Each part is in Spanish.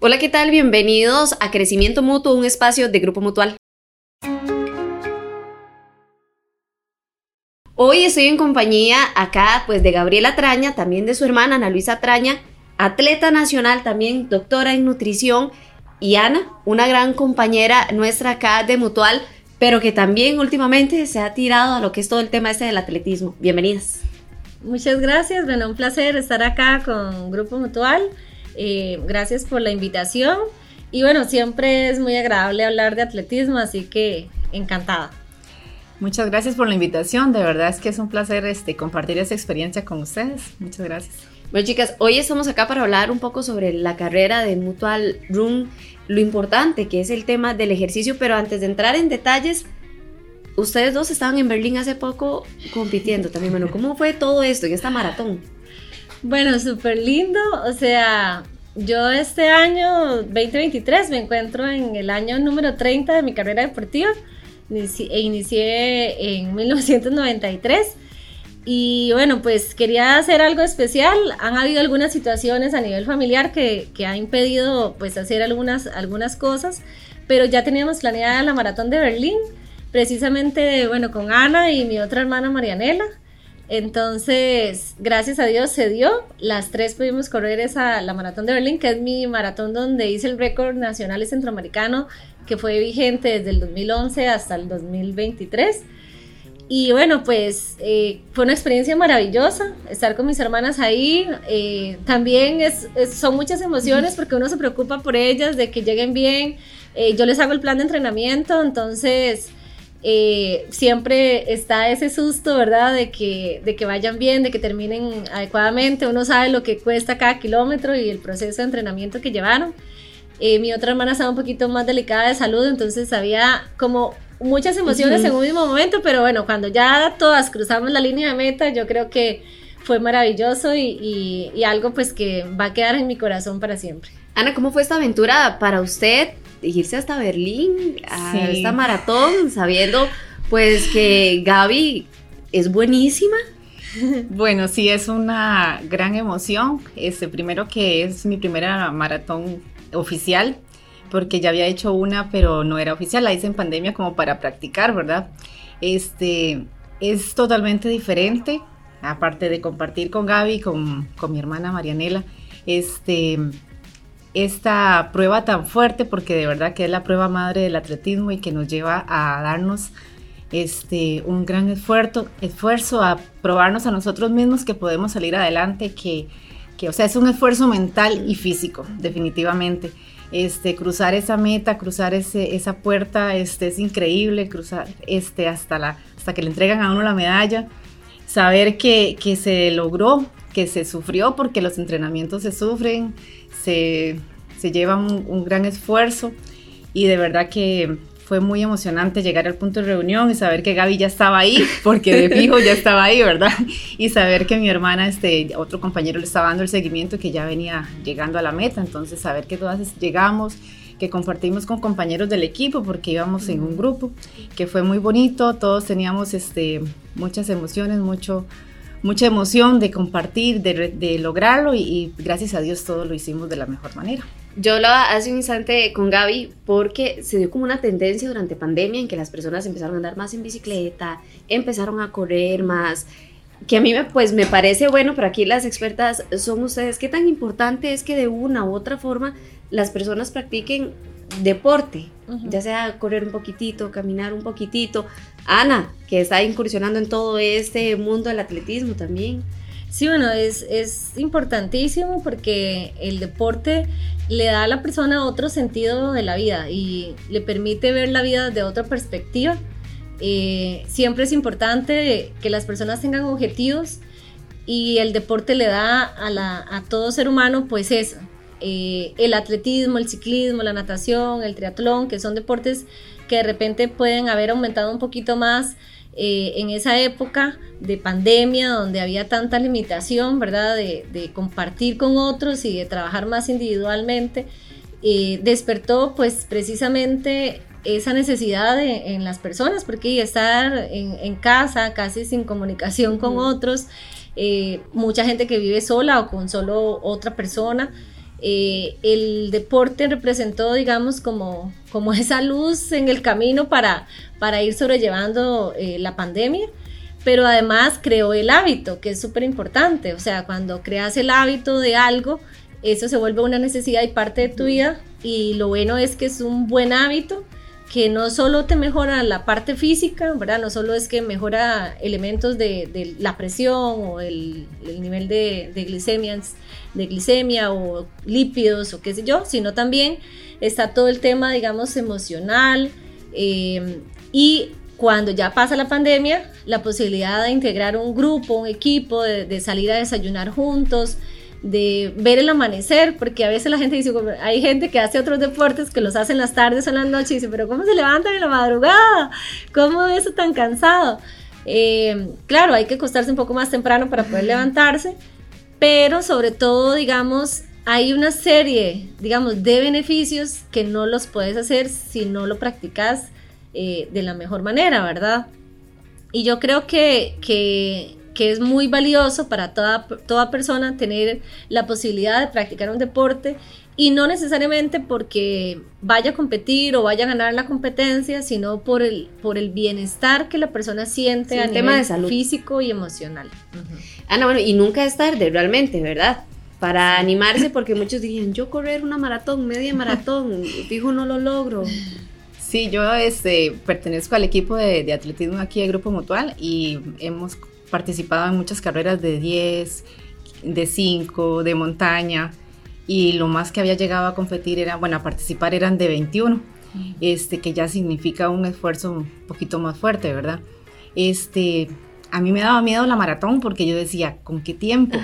Hola, ¿qué tal? Bienvenidos a Crecimiento Mutuo, un espacio de Grupo Mutual. Hoy estoy en compañía acá pues de Gabriela Traña, también de su hermana Ana Luisa Traña, atleta nacional, también doctora en nutrición, y Ana, una gran compañera nuestra acá de Mutual, pero que también últimamente se ha tirado a lo que es todo el tema este del atletismo. Bienvenidas. Muchas gracias, bueno, un placer estar acá con Grupo Mutual. Eh, gracias por la invitación. Y bueno, siempre es muy agradable hablar de atletismo, así que encantada. Muchas gracias por la invitación, de verdad es que es un placer este, compartir esa experiencia con ustedes. Muchas gracias. Bueno chicas, hoy estamos acá para hablar un poco sobre la carrera de Mutual Room, lo importante que es el tema del ejercicio, pero antes de entrar en detalles, ustedes dos estaban en Berlín hace poco compitiendo también. Bueno, ¿cómo fue todo esto en esta maratón? Bueno, súper lindo. O sea, yo este año 2023 me encuentro en el año número 30 de mi carrera deportiva. E inicié en 1993. Y bueno, pues quería hacer algo especial. Han habido algunas situaciones a nivel familiar que, que ha impedido pues hacer algunas, algunas cosas, pero ya teníamos planeada la maratón de Berlín, precisamente bueno, con Ana y mi otra hermana Marianela. Entonces, gracias a Dios se dio. Las tres pudimos correr esa, la maratón de Berlín, que es mi maratón donde hice el récord nacional centroamericano, que fue vigente desde el 2011 hasta el 2023. Y bueno, pues eh, fue una experiencia maravillosa estar con mis hermanas ahí. Eh, también es, son muchas emociones porque uno se preocupa por ellas, de que lleguen bien. Eh, yo les hago el plan de entrenamiento, entonces eh, siempre está ese susto, ¿verdad? De que, de que vayan bien, de que terminen adecuadamente. Uno sabe lo que cuesta cada kilómetro y el proceso de entrenamiento que llevaron. Eh, mi otra hermana estaba un poquito más delicada de salud, entonces había como muchas emociones en un mismo momento, pero bueno, cuando ya todas cruzamos la línea de meta, yo creo que fue maravilloso y, y algo pues que va a quedar en mi corazón para siempre. Ana, ¿cómo fue esta aventura para usted? Irse hasta Berlín a esta maratón, sabiendo pues que Gaby es buenísima. Bueno, sí, es una gran emoción. Este, primero que es mi primera maratón oficial, porque ya había hecho una, pero no era oficial, la hice en pandemia como para practicar, ¿verdad? Este, es totalmente diferente, aparte de compartir con Gaby, con, con mi hermana Marianela, este, esta prueba tan fuerte, porque de verdad que es la prueba madre del atletismo y que nos lleva a darnos este, un gran esfuerzo, esfuerzo a probarnos a nosotros mismos que podemos salir adelante, que, que, o sea, es un esfuerzo mental y físico, definitivamente. Este, cruzar esa meta, cruzar ese, esa puerta, este, es increíble, cruzar este, hasta, la, hasta que le entregan a uno la medalla, saber que, que se logró, que se sufrió, porque los entrenamientos se sufren, se, lleva un, gran esfuerzo y de verdad que fue muy emocionante llegar al punto de reunión y saber que Gaby ya estaba ahí, porque de fijo ya estaba ahí, ¿verdad? Y saber que mi hermana, este, otro compañero le estaba dando el seguimiento que ya venía llegando a la meta, entonces saber que todas llegamos, que compartimos con compañeros del equipo, porque íbamos en un grupo, que fue muy bonito, todos teníamos este, muchas emociones, mucho, mucha emoción de compartir, de, lograrlo y, gracias a Dios todo lo hicimos de la mejor manera. Yo hablaba hace un instante con Gaby porque se dio como una tendencia durante pandemia en que las personas empezaron a andar más en bicicleta, empezaron a correr más, que a mí me, pues me parece bueno, pero aquí las expertas son ustedes. ¿Qué tan importante es que de una u otra forma las personas practiquen deporte, ya sea correr un poquitito, caminar un poquitito. Ana, que está incursionando en todo este mundo del atletismo también. Sí, bueno, es, es importantísimo porque el deporte le da a la persona otro sentido de la vida y le permite ver la vida de otra perspectiva. Eh, siempre es importante que las personas tengan objetivos y el deporte le da a, la, a todo ser humano pues eso, eh, el atletismo, el ciclismo, la natación, el triatlón, que son deportes que de repente pueden haber aumentado un poquito más eh, en esa época de pandemia donde había tanta limitación, ¿verdad? De, compartir con otros y de trabajar más individualmente, eh, despertó pues precisamente esa necesidad en las personas, porque estar en, casa casi sin comunicación con otros, mucha gente que vive sola o con solo otra persona, eh, el deporte representó, digamos, como, como esa luz en el camino para, para ir sobrellevando eh, la pandemia, pero además creó el hábito, que es súper importante, o sea, cuando creas el hábito de algo, eso se vuelve una necesidad y parte de tu vida, y lo bueno es que es un buen hábito que no solo te mejora la parte física, ¿verdad? No solo es que mejora elementos de, la presión o el, nivel de, de, de glicemia o lípidos o qué sé yo, sino también está todo el tema, digamos, emocional eh, y cuando ya pasa la pandemia, la posibilidad de integrar un grupo, un equipo, de salir a desayunar juntos, de ver el amanecer, porque a veces la gente dice, hay gente que hace otros deportes que los hace en las tardes o en las noches y dice, pero ¿cómo se levantan en la madrugada? ¿Cómo es eso tan cansado? Eh, claro, hay que acostarse un poco más temprano para poder levantarse, pero sobre todo, digamos, hay una serie, digamos, de beneficios que no los puedes hacer si no lo practicas eh, de la mejor manera, ¿verdad? Y yo creo que, que que es muy valioso para toda, toda persona tener la posibilidad de practicar un deporte y no necesariamente porque vaya a competir o vaya a ganar la competencia, sino por el, por el bienestar que la persona siente a nivel de salud. físico y emocional. Ana, bueno, y nunca es tarde realmente, ¿verdad? Para animarse, porque muchos dirían, yo correr una maratón, media maratón, fijo no lo logro. Sí, yo este, pertenezco al equipo de, de atletismo aquí de Grupo Mutual y hemos participado en muchas carreras de 10, de 5, de montaña y lo más que había llegado a competir era, bueno, a participar eran de 21, este, que ya significa un esfuerzo un poquito más fuerte, ¿verdad? Este, a mí me daba miedo la maratón porque yo decía, ¿con qué tiempo?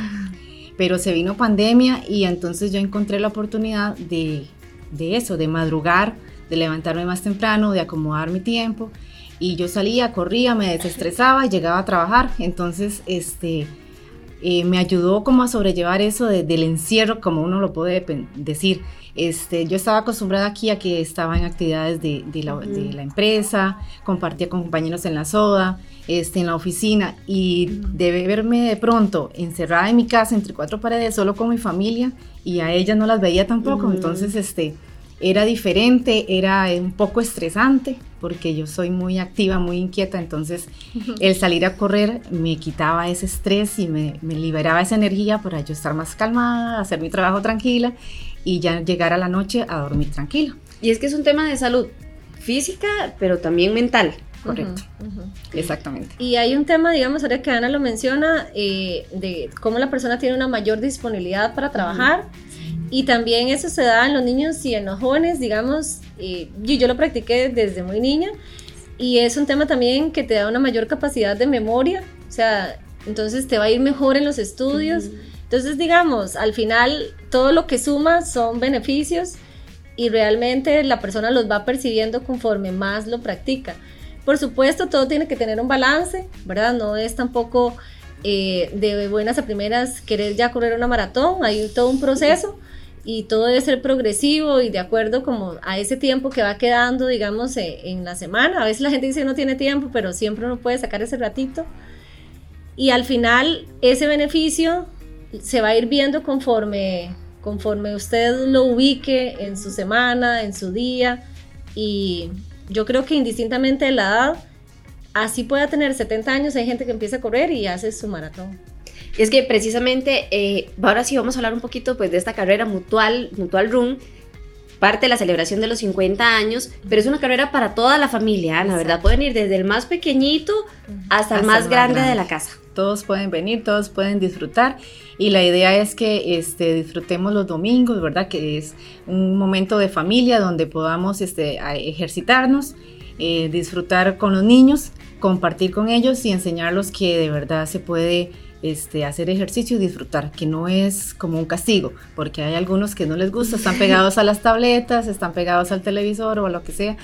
Pero se vino pandemia y entonces yo encontré la oportunidad de, de eso, de madrugar, de levantarme más temprano, de acomodar mi tiempo y yo salía, corría, me desestresaba y llegaba a trabajar. Entonces, este, eh, me ayudó como a sobrellevar eso del encierro, como uno lo puede decir. Este, yo estaba acostumbrada aquí a que estaba en actividades de, la, de la, empresa, compartía con compañeros en la soda, este, en la oficina y de verme de pronto encerrada en mi casa entre cuatro paredes solo con mi familia y a ellas no las veía tampoco. Entonces, este, era diferente, era un poco estresante, porque yo soy muy activa, muy inquieta, entonces el salir a correr me quitaba ese estrés y me, liberaba esa energía para yo estar más calmada, hacer mi trabajo tranquila y ya llegar a la noche a dormir tranquila. Y es que es un tema de salud física, pero también mental. Correcto, exactamente. Y hay un tema, digamos, ahora que Ana lo menciona, eh, de cómo la persona tiene una mayor disponibilidad para trabajar. Y también eso se da en los niños y en los jóvenes, digamos, y yo, lo practiqué desde muy niña y es un tema también que te da una mayor capacidad de memoria, o sea, entonces te va a ir mejor en los estudios. Entonces, digamos, al final todo lo que suma son beneficios y realmente la persona los va percibiendo conforme más lo practica. Por supuesto, todo tiene que tener un balance, ¿verdad? No es tampoco eh, de buenas a primeras querer ya correr una maratón, hay todo un proceso y todo debe ser progresivo y de acuerdo como a ese tiempo que va quedando, digamos, eh, en la semana. A veces la gente dice no tiene tiempo, pero siempre uno puede sacar ese ratito. Y al final ese beneficio se va a ir viendo conforme, conforme usted lo ubique en su semana, en su día. Y yo creo que indistintamente de la edad, así pueda tener 70 años, hay gente que empieza a correr y hace su maratón. Y es que precisamente, eh, ahora sí vamos a hablar un poquito pues de esta carrera mutual, Mutual Run, parte de la celebración de los 50 años, pero es una carrera para toda la familia, la verdad, pueden ir desde el más pequeñito hasta, el más, grande, de la casa. Todos pueden venir, todos pueden disfrutar. Y la idea es que este, disfrutemos los domingos, ¿verdad? Que es un momento de familia donde podamos este, ejercitarnos, eh, disfrutar con los niños, compartir con ellos y enseñarlos que de verdad se puede este, hacer ejercicio y disfrutar, que no es como un castigo, porque hay algunos que no les gusta, están pegados a las tabletas, están pegados al televisor o a lo que sea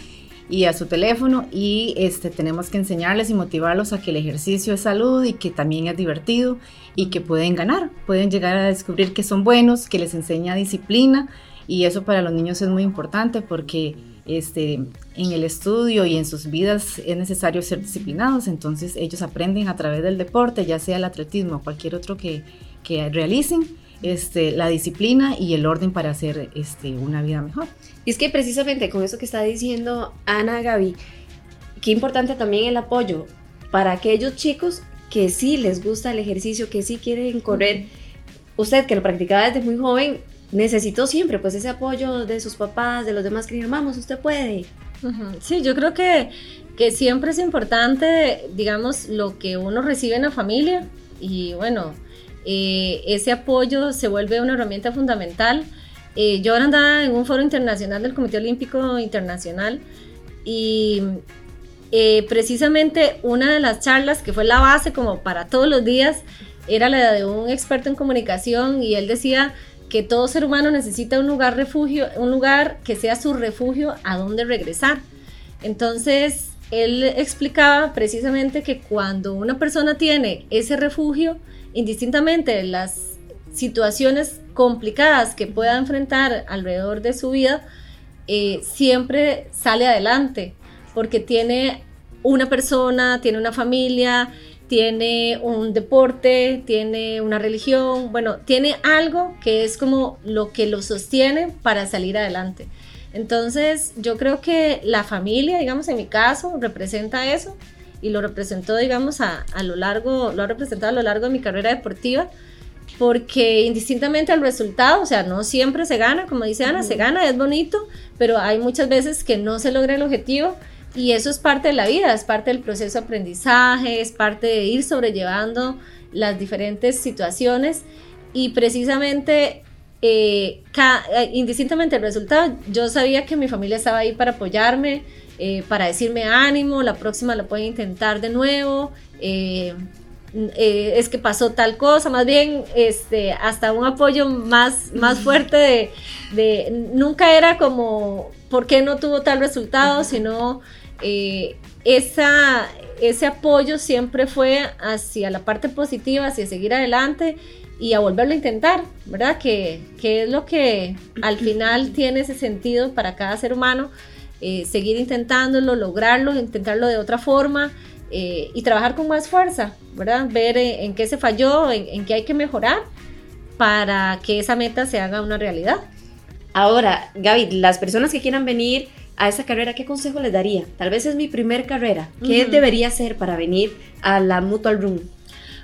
y a su teléfono y este, tenemos que enseñarles y motivarlos a que el ejercicio es salud y que también es divertido y que pueden ganar, pueden llegar a descubrir que son buenos, que les enseña disciplina y eso para los niños es muy importante porque este, en el estudio y en sus vidas es necesario ser disciplinados, entonces ellos aprenden a través del deporte, ya sea el atletismo o cualquier otro que, que realicen, este, la disciplina y el orden para hacer este, una vida mejor. Y es que precisamente con eso que está diciendo Ana Gaby, qué importante también el apoyo para aquellos chicos que sí les gusta el ejercicio, que sí quieren correr. Usted que lo practicaba desde muy joven, necesitó siempre pues ese apoyo de sus papás, de los demás que dijeron, vamos, usted puede. Sí, yo creo que, que siempre es importante, digamos, lo que uno recibe en la familia y bueno, eh, ese apoyo se vuelve una herramienta fundamental. Eh, yo ahora andaba en un foro internacional del Comité Olímpico Internacional y eh, precisamente una de las charlas que fue la base como para todos los días era la de un experto en comunicación y él decía que todo ser humano necesita un lugar refugio, un lugar que sea su refugio a donde regresar. Entonces, él explicaba precisamente que cuando una persona tiene ese refugio, indistintamente las situaciones complicadas que pueda enfrentar alrededor de su vida, eh, siempre sale adelante, porque tiene una persona, tiene una familia, tiene un deporte, tiene una religión, bueno, tiene algo que es como lo que lo sostiene para salir adelante. Entonces, yo creo que la familia, digamos, en mi caso, representa eso y lo representó, digamos, a, lo largo, lo ha representado a lo largo de mi carrera deportiva, porque indistintamente al resultado, o sea, no siempre se gana, como dice Ana, se gana, es bonito, pero hay muchas veces que no se logra el objetivo y eso es parte de la vida, es parte del proceso de aprendizaje, es parte de ir sobrellevando las diferentes situaciones. Y precisamente eh, eh, indistintamente el resultado, yo sabía que mi familia estaba ahí para apoyarme, eh, para decirme ánimo, la próxima lo pueden intentar de nuevo, eh, es que pasó tal cosa, más bien este, hasta un apoyo más, más fuerte de, nunca era como, ¿por qué no tuvo tal resultado? Sino esa, ese apoyo siempre fue hacia la parte positiva, hacia seguir adelante y a volverlo a intentar, ¿verdad? Que, que es lo que al final tiene ese sentido para cada ser humano eh, seguir intentándolo, lograrlo, intentarlo de otra forma eh, y trabajar con más fuerza, ¿verdad? Ver en, qué se falló, en, qué hay que mejorar para que esa meta se haga una realidad. Ahora, Gaby, las personas que quieran venir a esa carrera, ¿qué consejo les daría? Tal vez es mi primer carrera. ¿Qué debería hacer para venir a la Mutual Room?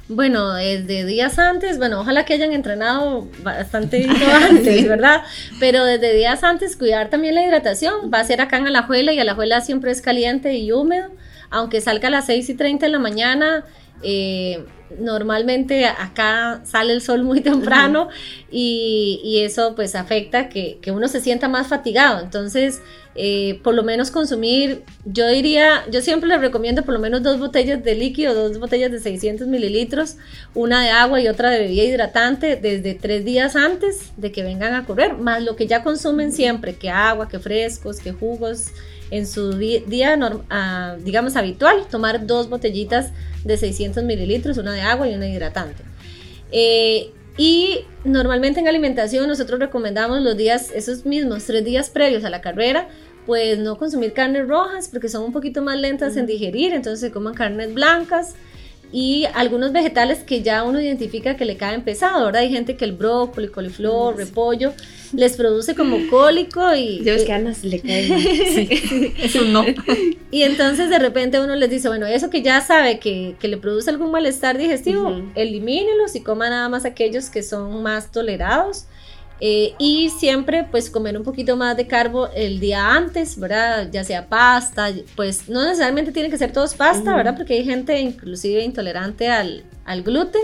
Bueno, desde días antes, bueno, ojalá que hayan entrenado bastante antes, ¿verdad? Pero desde días antes cuidar también la hidratación. Va a ser acá en Alajuela y Alajuela siempre es caliente y húmedo. Aunque salga a las 6 y 30 de la mañana, eh, normalmente acá sale el sol muy temprano y, eso pues afecta que, que, uno se sienta más fatigado. Entonces, eh, por lo menos consumir, yo diría, yo siempre les recomiendo por lo menos dos botellas de líquido, dos botellas de 600 mililitros, una de agua y otra de bebida hidratante desde tres días antes de que vengan a correr, más lo que ya consumen siempre, que agua, que frescos, que jugos, en su día, ah, digamos, habitual, tomar dos botellitas de 600 mililitros, una de agua y una hidratante. Eh, y normalmente en alimentación nosotros recomendamos los días, esos mismos tres días previos a la carrera, pues no consumir carnes rojas porque son un poquito más lentas en digerir, entonces se coman carnes blancas y algunos vegetales que ya uno identifica que le caen pesado, ¿verdad? Hay gente que el brócoli, coliflor, repollo les produce como cólico y... Dios, que Ana le cae sí, eso no. Y entonces de repente uno les dice, bueno, eso que ya sabe que, que le produce algún malestar digestivo, elimínelos y coma nada más aquellos que son más tolerados. Eh, y siempre pues comer un poquito más de carbo el día antes, ¿verdad? Ya sea pasta, pues no necesariamente tiene que ser todos pasta, ¿verdad? Porque hay gente inclusive intolerante al, al gluten.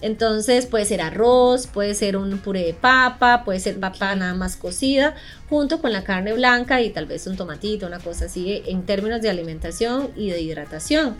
Entonces puede ser arroz, puede ser un puré de papa, puede ser papa nada más cocida, junto con la carne blanca y tal vez un tomatito, una cosa así en términos de alimentación y de hidratación.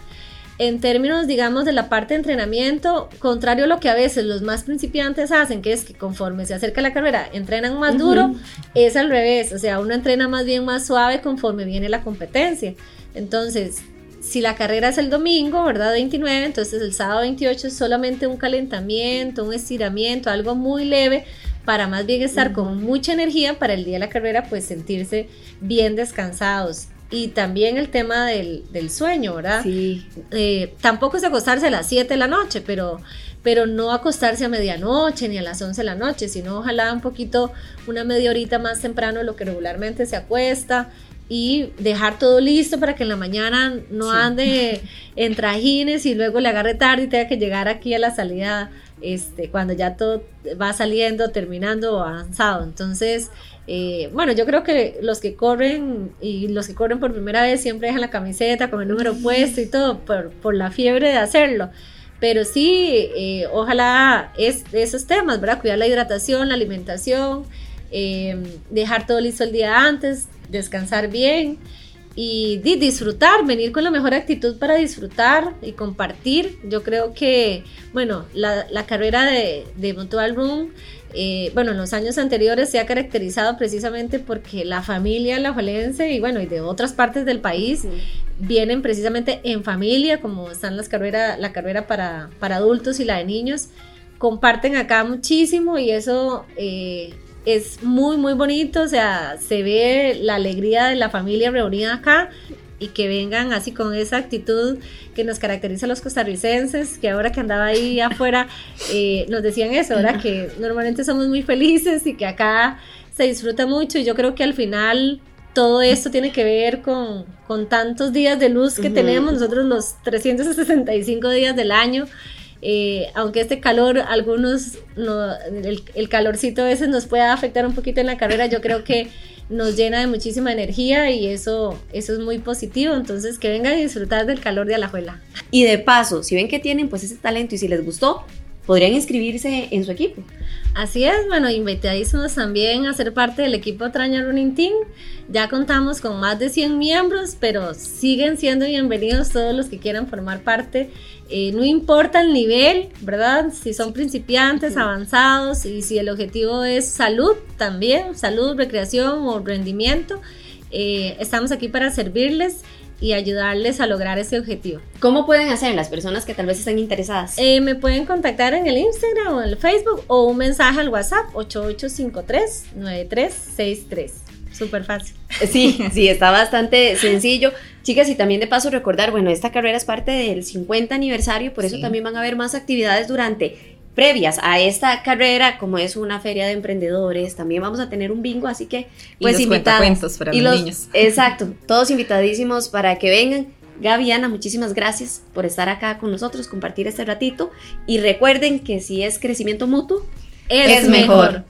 En términos, digamos, de la parte de entrenamiento, contrario a lo que a veces los más principiantes hacen, que es que conforme se acerca la carrera entrenan más duro, es al revés, o sea, uno entrena más bien más suave conforme viene la competencia. Entonces, si la carrera es el domingo, ¿verdad? 29, entonces el sábado 28 es solamente un calentamiento, un estiramiento, algo muy leve para más bien estar con mucha energía para el día de la carrera, pues sentirse bien descansados. Y también el tema del, sueño, ¿verdad? Sí. Eh, tampoco es acostarse a las 7 de la noche, pero pero no acostarse a medianoche ni a las 11 de la noche, sino ojalá un poquito, una media horita más temprano de lo que regularmente se acuesta y dejar todo listo para que en la mañana no ande en trajines y luego le agarre tarde y tenga que llegar aquí a la salida este, cuando ya todo va saliendo, terminando o avanzado. Entonces, eh, bueno, yo creo que los que corren y los que corren por primera vez siempre dejan la camiseta con el número puesto y todo por, por la fiebre de hacerlo. Pero sí, eh, ojalá es, esos temas, ¿verdad? Cuidar la hidratación, la alimentación, eh, dejar todo listo el día antes, descansar bien y, disfrutar, venir con la mejor actitud para disfrutar y compartir. Yo creo que, bueno, la, carrera de, de Mutual Room, eh, bueno, en los años anteriores se ha caracterizado precisamente porque la familia la Juelense y bueno, y de otras partes del país vienen precisamente en familia, como están las carreras, la carrera para, para adultos y la de niños, comparten acá muchísimo y eso eh, es muy, muy bonito, o sea, se ve la alegría de la familia reunida acá y que vengan así con esa actitud que nos caracteriza a los costarricenses, que ahora que andaba ahí afuera eh, nos decían eso, ahora que normalmente somos muy felices y que acá se disfruta mucho y yo creo que al final todo esto tiene que ver con, con tantos días de luz que tenemos nosotros los 365 días del año eh, aunque este calor, algunos, no, el, calorcito a veces nos pueda afectar un poquito en la carrera, yo creo que nos llena de muchísima energía y eso, eso es muy positivo. Entonces, que vengan a disfrutar del calor de Alajuela. Y de paso, si ven que tienen pues ese talento y si les gustó, podrían inscribirse en su equipo. Así es, bueno, invitadísimos también a ser parte del equipo Traña Running Team. Ya contamos con más de 100 miembros, pero siguen siendo bienvenidos todos los que quieran formar parte. Eh, no importa el nivel, ¿verdad? Si son principiantes, avanzados y si el objetivo es salud también, salud, recreación o rendimiento, eh, estamos aquí para servirles y ayudarles a lograr ese objetivo. ¿Cómo pueden hacer las personas que tal vez estén interesadas? Eh, me pueden contactar en el Instagram o en el Facebook o un mensaje al WhatsApp 8853-9363. Súper fácil. Sí, sí, está bastante sencillo. Chicas, y también de paso recordar, bueno, esta carrera es parte del 50 aniversario, por eso también van a haber más actividades durante previas a esta carrera, como es una feria de emprendedores, también vamos a tener un bingo, así que pues invitados. para los, niños. Exacto, todos invitadísimos para que vengan. Gaby, Ana, muchísimas gracias por estar acá con nosotros, compartir este ratito y recuerden que si es crecimiento mutuo, es, mejor.